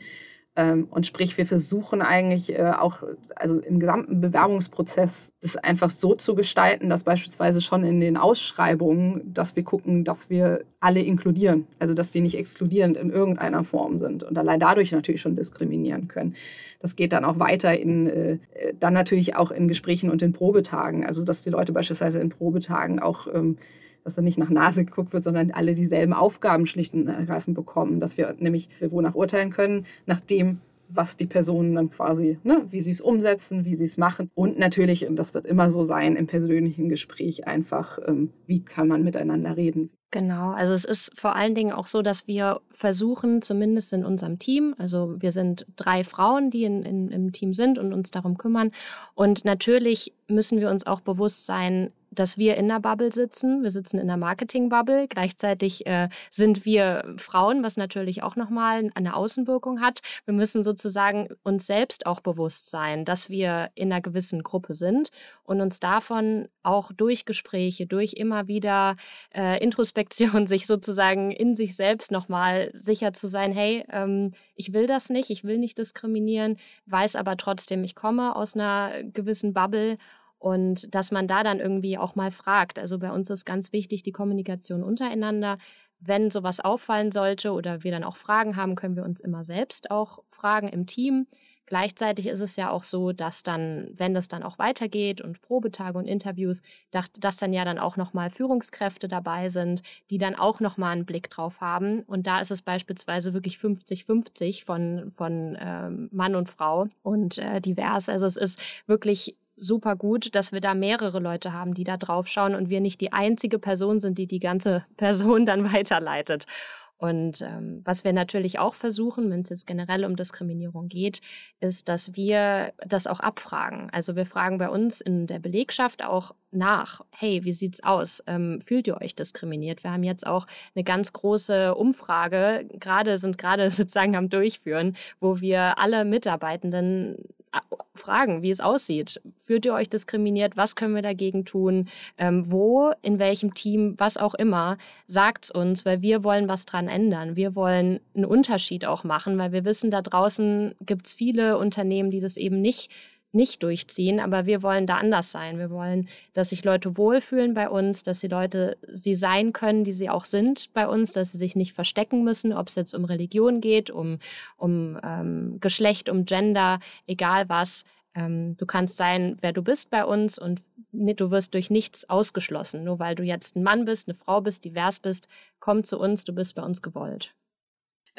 Ähm, und sprich, wir versuchen eigentlich äh, auch, also im gesamten Bewerbungsprozess, das einfach so zu gestalten, dass beispielsweise schon in den Ausschreibungen, dass wir gucken, dass wir alle inkludieren. Also, dass die nicht exkludierend in irgendeiner Form sind und allein dadurch natürlich schon diskriminieren können. Das geht dann auch weiter in, äh, dann natürlich auch in Gesprächen und in Probetagen. Also, dass die Leute beispielsweise in Probetagen auch ähm, dass da nicht nach Nase geguckt wird, sondern alle dieselben Aufgaben schlicht und ergreifend bekommen, dass wir nämlich wonach urteilen können, nach dem, was die Personen dann quasi, ne, wie sie es umsetzen, wie sie es machen. Und natürlich, und das wird immer so sein, im persönlichen Gespräch einfach, ähm, wie kann man miteinander reden. Genau, also es ist vor allen Dingen auch so, dass wir versuchen, zumindest in unserem Team, also wir sind drei Frauen, die in, in, im Team sind und uns darum kümmern. Und natürlich müssen wir uns auch bewusst sein, dass wir in der Bubble sitzen. Wir sitzen in der Marketing-Bubble. Gleichzeitig äh, sind wir Frauen, was natürlich auch nochmal eine Außenwirkung hat. Wir müssen sozusagen uns selbst auch bewusst sein, dass wir in einer gewissen Gruppe sind und uns davon auch durch Gespräche, durch immer wieder äh, Introspektion, sich sozusagen in sich selbst nochmal sicher zu sein, hey, ähm, ich will das nicht, ich will nicht diskriminieren, weiß aber trotzdem, ich komme aus einer gewissen Bubble und dass man da dann irgendwie auch mal fragt. Also bei uns ist ganz wichtig die Kommunikation untereinander. Wenn sowas auffallen sollte oder wir dann auch Fragen haben, können wir uns immer selbst auch fragen im Team. Gleichzeitig ist es ja auch so, dass dann, wenn das dann auch weitergeht und Probetage und Interviews, dass, dann ja dann auch nochmal Führungskräfte dabei sind, die dann auch nochmal einen Blick drauf haben. Und da ist es beispielsweise wirklich 50-50 von, von ähm, Mann und Frau und äh, divers. Also es ist wirklich super gut, dass wir da mehrere Leute haben, die da drauf schauen und wir nicht die einzige Person sind, die die ganze Person dann weiterleitet. Und ähm, was wir natürlich auch versuchen, wenn es jetzt generell um Diskriminierung geht, ist, dass wir das auch abfragen. Also wir fragen bei uns in der Belegschaft auch nach, hey, wie sieht's aus? Ähm, fühlt ihr euch diskriminiert? Wir haben jetzt auch eine ganz große Umfrage, gerade sind gerade sozusagen am Durchführen, wo wir alle Mitarbeitenden fragen, wie es aussieht. Fühlt ihr euch diskriminiert? Was können wir dagegen tun? Ähm, wo, in welchem Team, was auch immer, sagt's uns, weil wir wollen was dran ändern. Wir wollen einen Unterschied auch machen, weil wir wissen, da draußen gibt's viele Unternehmen, die das eben nicht nicht durchziehen, aber wir wollen da anders sein. Wir wollen, dass sich Leute wohlfühlen bei uns, dass die Leute sie sein können, die sie auch sind bei uns, dass sie sich nicht verstecken müssen, ob es jetzt um Religion geht, um, um ähm, Geschlecht, um Gender, egal was. Ähm, du kannst sein, wer du bist bei uns und du wirst durch nichts ausgeschlossen. Nur weil du jetzt ein Mann bist, eine Frau bist, divers bist, komm zu uns, du bist bei uns gewollt.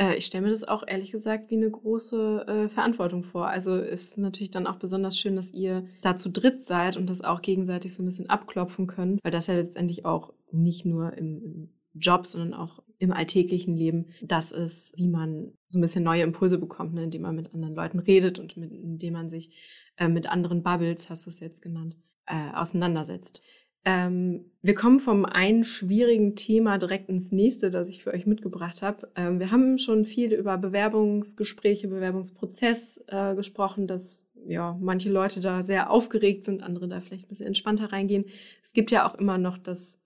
Äh, ich stelle mir das auch ehrlich gesagt wie eine große äh, Verantwortung vor. Also ist natürlich dann auch besonders schön, dass ihr da zu dritt seid und das auch gegenseitig so ein bisschen abklopfen könnt, weil das ja letztendlich auch nicht nur im, im Job, sondern auch im alltäglichen Leben das ist, wie man so ein bisschen neue Impulse bekommt, ne, indem man mit anderen Leuten redet und mit, indem man sich äh, mit anderen Bubbles, hast du es jetzt genannt, äh, auseinandersetzt. Ähm, wir kommen vom einen schwierigen Thema direkt ins nächste, das ich für euch mitgebracht habe. Ähm, wir haben schon viel über Bewerbungsgespräche, Bewerbungsprozess äh, gesprochen, dass ja, manche Leute da sehr aufgeregt sind, andere da vielleicht ein bisschen entspannter reingehen. Es gibt ja auch immer noch das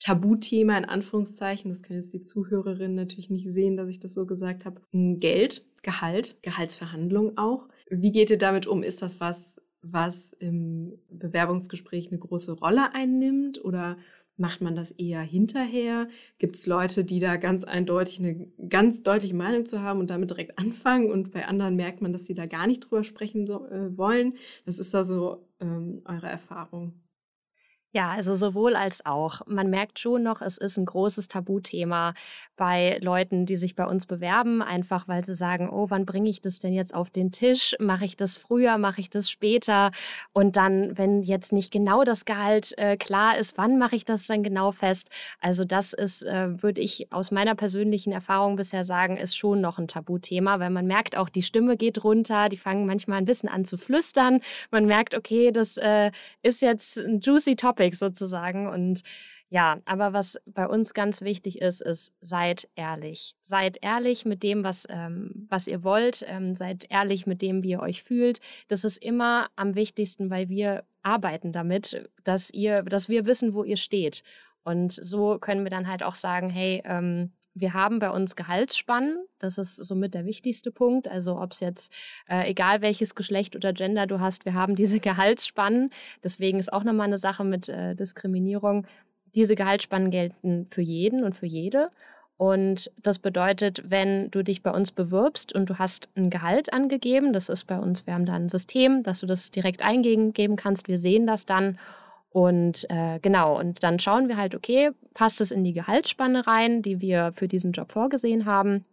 Tabuthema in Anführungszeichen, das können jetzt die Zuhörerinnen natürlich nicht sehen, dass ich das so gesagt habe. Geld, Gehalt, Gehaltsverhandlungen auch. Wie geht ihr damit um? Ist das was, was im Bewerbungsgespräch eine große Rolle einnimmt oder macht man das eher hinterher? Gibt es Leute, die da ganz eindeutig eine ganz deutliche Meinung zu haben und damit direkt anfangen und bei anderen merkt man, dass sie da gar nicht drüber sprechen so, äh, wollen? Was ist da so ähm, eure Erfahrung? Ja, also sowohl als auch. Man merkt schon noch, es ist ein großes Tabuthema bei Leuten, die sich bei uns bewerben, einfach weil sie sagen, oh, wann bringe ich das denn jetzt auf den Tisch? Mache ich das früher, mache ich das später? Und dann, wenn jetzt nicht genau das Gehalt äh, klar ist, wann mache ich das dann genau fest? Also das ist, äh, würde ich aus meiner persönlichen Erfahrung bisher sagen, ist schon noch ein Tabuthema, weil man merkt auch, die Stimme geht runter, die fangen manchmal ein bisschen an zu flüstern. Man merkt, okay, das äh, ist jetzt ein juicy Topic Topic sozusagen. Und ja, aber was bei uns ganz wichtig ist, ist, seid ehrlich. Seid ehrlich mit dem, was, ähm, was ihr wollt. Ähm, seid ehrlich mit dem, wie ihr euch fühlt. Das ist immer am wichtigsten, weil wir arbeiten damit, dass ihr, dass wir wissen, wo ihr steht. Und so können wir dann halt auch sagen, hey, ähm, wir haben bei uns Gehaltsspannen. Das ist somit der wichtigste Punkt. Also ob es jetzt, äh, egal welches Geschlecht oder Gender du hast, wir haben diese Gehaltsspannen. Deswegen ist auch nochmal eine Sache mit äh, Diskriminierung. Diese Gehaltsspannen gelten für jeden und für jede. Und das bedeutet, wenn du dich bei uns bewirbst und du hast ein Gehalt angegeben, das ist bei uns, wir haben da ein System, dass du das direkt eingeben kannst. Wir sehen das dann und äh, genau, und dann schauen wir halt, okay, passt es in die Gehaltsspanne rein, die wir für diesen Job vorgesehen haben?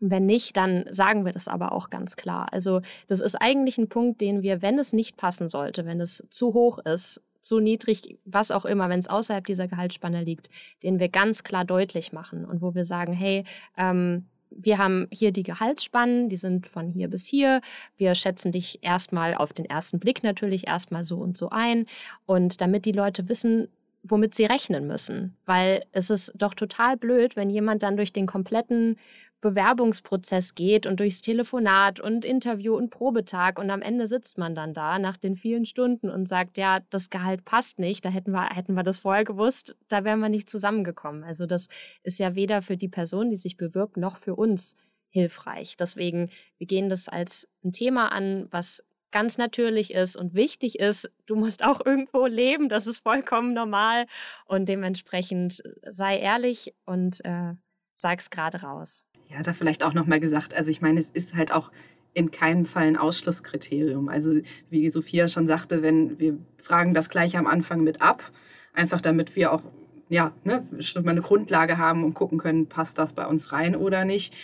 Wenn nicht, dann sagen wir das aber auch ganz klar. Also das ist eigentlich ein Punkt, den wir, wenn es nicht passen sollte, wenn es zu hoch ist, zu niedrig, was auch immer, wenn es außerhalb dieser Gehaltsspanne liegt, den wir ganz klar deutlich machen und wo wir sagen, hey, ähm, wir haben hier die Gehaltsspannen, die sind von hier bis hier. Wir schätzen dich erstmal auf den ersten Blick natürlich erstmal so und so ein. Und damit die Leute wissen, womit sie rechnen müssen. Weil es ist doch total blöd, wenn jemand dann durch den kompletten Bewerbungsprozess geht und durchs Telefonat und Interview und Probetag und am Ende sitzt man dann da nach den vielen Stunden und sagt, ja, das Gehalt passt nicht, da hätten wir, hätten wir das vorher gewusst, da wären wir nicht zusammengekommen. Also das ist ja weder für die Person, die sich bewirbt, noch für uns hilfreich. Deswegen, wir gehen das als ein Thema an, was ganz natürlich ist und wichtig ist. Du musst auch irgendwo leben, das ist vollkommen normal und dementsprechend sei ehrlich und äh, sag's gerade raus. Ja, da vielleicht auch nochmal gesagt, also ich meine, es ist halt auch in keinem Fall ein Ausschlusskriterium. Also wie Sophia schon sagte, wenn wir fragen das gleich am Anfang mit ab, einfach damit wir auch ja, ne, schon mal eine Grundlage haben und gucken können, passt das bei uns rein oder nicht.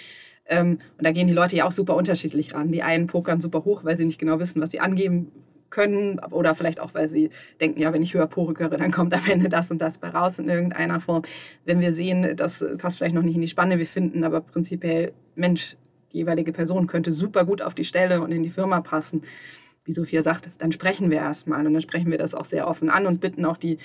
Ähm, und da gehen die Leute ja auch super unterschiedlich ran. Die einen pokern super hoch, weil sie nicht genau wissen, was sie angeben können oder vielleicht auch, weil sie denken, ja, wenn ich höher pokere, dann kommt am Ende das und das bei raus in irgendeiner Form. Wenn wir sehen, das passt vielleicht noch nicht in die Spanne, wir finden aber prinzipiell, Mensch, die jeweilige Person könnte super gut auf die Stelle und in die Firma passen. Wie Sophia sagt, dann sprechen wir erstmal und dann sprechen wir das auch sehr offen an und bitten auch die,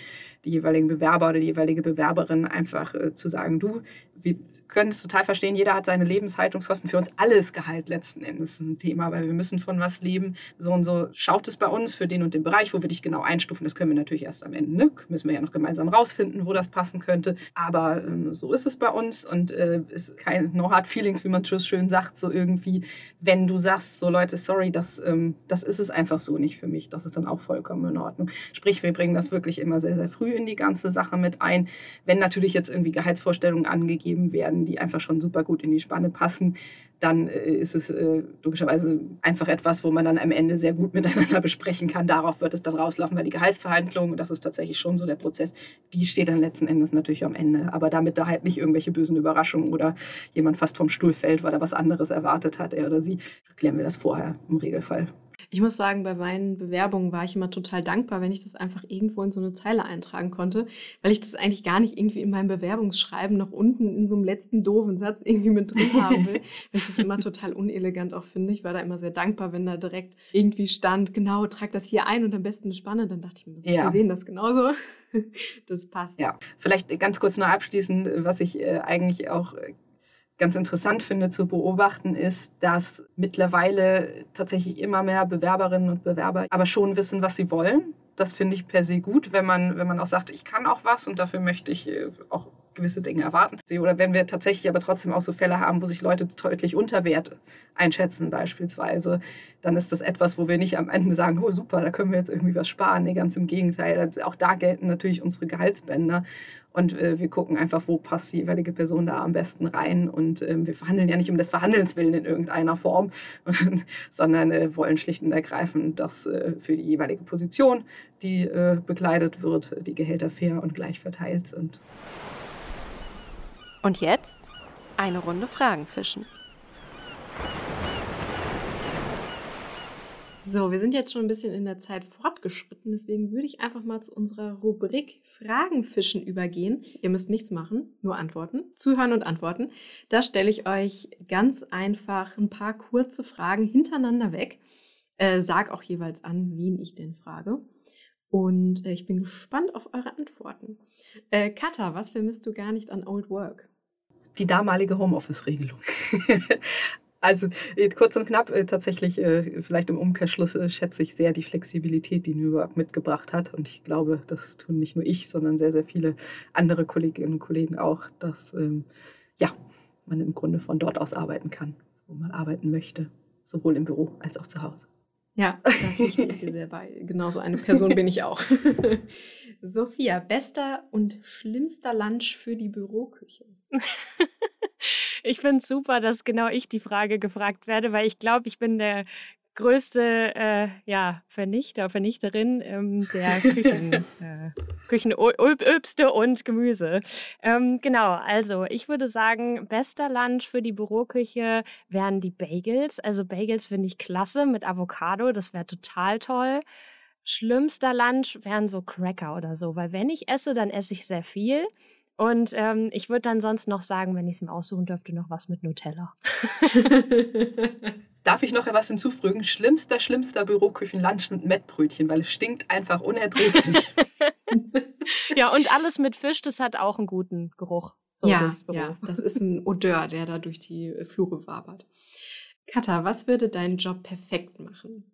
die jeweiligen Bewerber oder die jeweilige Bewerberin einfach äh, zu sagen, du, wie, können es total verstehen, jeder hat seine Lebenshaltungskosten. Für uns alles Gehalt letzten Endes ist ein Thema, weil wir müssen von was leben. So und so schaut es bei uns für den und den Bereich, wo wir dich genau einstufen. Das können wir natürlich erst am Ende. Ne? Müssen wir ja noch gemeinsam rausfinden, wo das passen könnte. Aber ähm, so ist es bei uns und äh, ist kein No Hard Feelings, wie man schön sagt, so irgendwie. Wenn du sagst, so Leute, sorry, das, ähm, das ist es einfach so nicht für mich. Das ist dann auch vollkommen in Ordnung. Sprich, wir bringen das wirklich immer sehr, sehr früh in die ganze Sache mit ein. Wenn natürlich jetzt irgendwie Gehaltsvorstellungen angegeben werden, die einfach schon super gut in die Spanne passen, dann äh, ist es äh, logischerweise einfach etwas, wo man dann am Ende sehr gut miteinander besprechen kann. Darauf wird es dann rauslaufen, weil die Gehaltsverhandlung, das ist tatsächlich schon so der Prozess, die steht dann letzten Endes natürlich am Ende. Aber damit da halt nicht irgendwelche bösen Überraschungen oder jemand fast vom Stuhl fällt, weil er was anderes erwartet hat, er oder sie, klären wir das vorher im Regelfall. Ich muss sagen, bei meinen Bewerbungen war ich immer total dankbar, wenn ich das einfach irgendwo in so eine Zeile eintragen konnte, weil ich das eigentlich gar nicht irgendwie in meinem Bewerbungsschreiben noch unten in so einem letzten doofen Satz irgendwie mit drin haben will. weil ich das immer total unelegant auch finde. Ich war da immer sehr dankbar, wenn da direkt irgendwie stand, genau, trag das hier ein und am besten eine Spanne. Dann dachte ich mir, so, ja. wir sehen das genauso. das passt. Ja, vielleicht ganz kurz nur abschließend, was ich äh, eigentlich auch äh, ganz interessant finde zu beobachten, ist, dass mittlerweile tatsächlich immer mehr Bewerberinnen und Bewerber aber schon wissen, was sie wollen. Das finde ich per se gut, wenn man, wenn man auch sagt, ich kann auch was und dafür möchte ich äh, auch gewisse Dinge erwarten. Oder wenn wir tatsächlich aber trotzdem auch so Fälle haben, wo sich Leute deutlich unter Wert einschätzen beispielsweise, dann ist das etwas, wo wir nicht am Ende sagen, oh super, da können wir jetzt irgendwie was sparen. Nee, ganz im Gegenteil. Auch da gelten natürlich unsere Gehaltsbänder. Und äh, wir gucken einfach, wo passt die jeweilige Person da am besten rein. Und äh, wir verhandeln ja nicht um des Verhandelns willen in irgendeiner Form, sondern äh, wollen schlicht und ergreifend, dass äh, für die jeweilige Position, die äh, bekleidet wird, die Gehälter fair und gleich verteilt sind. Und jetzt eine Runde Fragen fischen. So, wir sind jetzt schon ein bisschen in der Zeit fortgeschritten, deswegen würde ich einfach mal zu unserer Rubrik Fragen fischen übergehen. Ihr müsst nichts machen, nur antworten, zuhören und antworten. Da stelle ich euch ganz einfach ein paar kurze Fragen hintereinander weg. Äh, sag auch jeweils an, wen ich denn frage. Und äh, ich bin gespannt auf eure Antworten. Äh, Katha, was vermisst du gar nicht an Old Work? Die damalige Homeoffice-Regelung. Also äh, kurz und knapp, äh, tatsächlich, äh, vielleicht im Umkehrschluss schätze ich sehr die Flexibilität, die New Work mitgebracht hat. Und ich glaube, das tun nicht nur ich, sondern sehr, sehr viele andere Kolleginnen und Kollegen auch, dass ähm, ja, man im Grunde von dort aus arbeiten kann, wo man arbeiten möchte, sowohl im Büro als auch zu Hause. Ja, da pflichte ich dir sehr bei. Genauso eine Person bin ich auch. Sophia, bester und schlimmster Lunch für die Büroküche? Ich finde es super, dass genau ich die Frage gefragt werde, weil ich glaube, ich bin der größte äh, ja, Vernichter, Vernichterin ähm, der Küchen, äh, Küchenobste und Gemüse. Ähm, genau, also ich würde sagen, bester Lunch für die Büroküche wären die Bagels. Also Bagels finde ich klasse mit Avocado, das wäre total toll. Schlimmster Lunch wären so Cracker oder so, weil wenn ich esse, dann esse ich sehr viel. Und ähm, ich würde dann sonst noch sagen, wenn ich es mir aussuchen dürfte, noch was mit Nutella. Darf ich noch etwas hinzufügen? Schlimmster, schlimmster Büroküchenlunch sind Mettbrötchen, weil es stinkt einfach unerträglich. ja, und alles mit Fisch, das hat auch einen guten Geruch. So ja, ja, das ist ein Odeur, der da durch die Flure wabert. Katha, was würde deinen Job perfekt machen?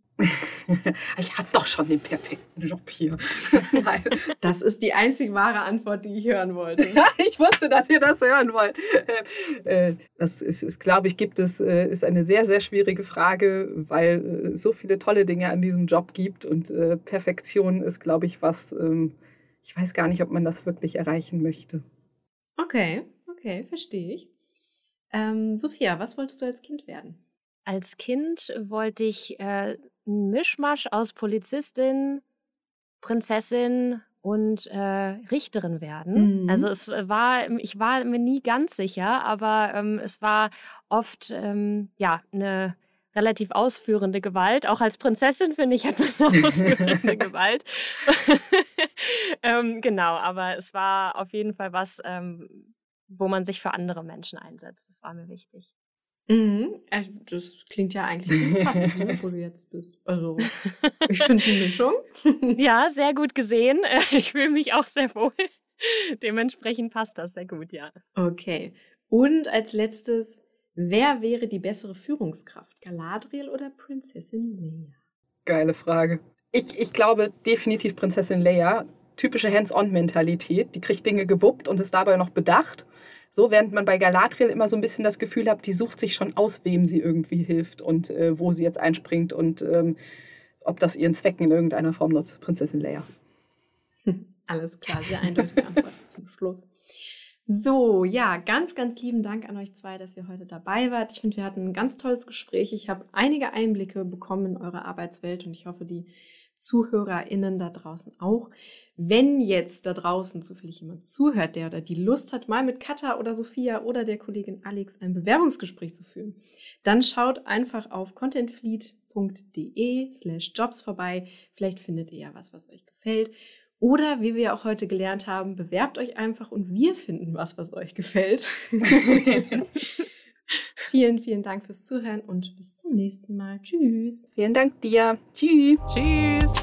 Ich habe doch schon den perfekten Job hier. das ist die einzig wahre Antwort, die ich hören wollte. ich wusste, dass ihr das hören wollt. Äh, das ist, ist glaube ich, gibt es, äh, ist eine sehr, sehr schwierige Frage, weil es so viele tolle Dinge an diesem Job gibt und äh, Perfektion ist, glaube ich, was, ähm, ich weiß gar nicht, ob man das wirklich erreichen möchte. Okay, okay, verstehe ich. Ähm, Sophia, was wolltest du als Kind werden? Als Kind wollte ich äh, Mischmasch aus Polizistin, Prinzessin und äh, Richterin werden. Mhm. Also es war, ich war mir nie ganz sicher, aber ähm, es war oft ähm, ja eine relativ ausführende Gewalt. Auch als Prinzessin, finde ich, hat man eine ausführende Gewalt. ähm, genau, aber es war auf jeden Fall was, ähm, wo man sich für andere Menschen einsetzt. Das war mir wichtig. Mhm. Also, das klingt ja eigentlich ziemlich passend, ne, wo du jetzt bist. Also, ich finde die Mischung. ja, sehr gut gesehen. Ich fühle mich auch sehr wohl. Dementsprechend passt das sehr gut, ja. Okay. Und als letztes, wer wäre die bessere Führungskraft? Galadriel oder Prinzessin Leia? Geile Frage. Ich, ich glaube definitiv Prinzessin Leia. Typische Hands-on-Mentalität. Die kriegt Dinge gewuppt und ist dabei noch bedacht. So, während man bei Galadriel immer so ein bisschen das Gefühl hat, die sucht sich schon aus, wem sie irgendwie hilft und äh, wo sie jetzt einspringt und ähm, ob das ihren Zwecken in irgendeiner Form nutzt. Prinzessin Leia. Alles klar, sehr eindeutige Antwort zum Schluss. So, ja, ganz, ganz lieben Dank an euch zwei, dass ihr heute dabei wart. Ich finde, wir hatten ein ganz tolles Gespräch. Ich habe einige Einblicke bekommen in eure Arbeitswelt und ich hoffe, die ZuhörerInnen da draußen auch. Wenn jetzt da draußen zufällig jemand zuhört, der oder die Lust hat, mal mit Katha oder Sophia oder der Kollegin Alex ein Bewerbungsgespräch zu führen, dann schaut einfach auf contentfleet.de slash jobs vorbei. Vielleicht findet ihr ja was, was euch gefällt. Oder wie wir auch heute gelernt haben, bewerbt euch einfach und wir finden was, was euch gefällt. vielen, vielen Dank fürs Zuhören und bis zum nächsten Mal. Tschüss. Vielen Dank dir. Tschüss. Tschüss.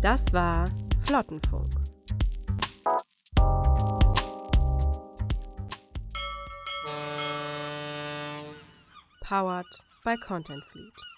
Das war Flottenfunk. Powered by Content Fleet.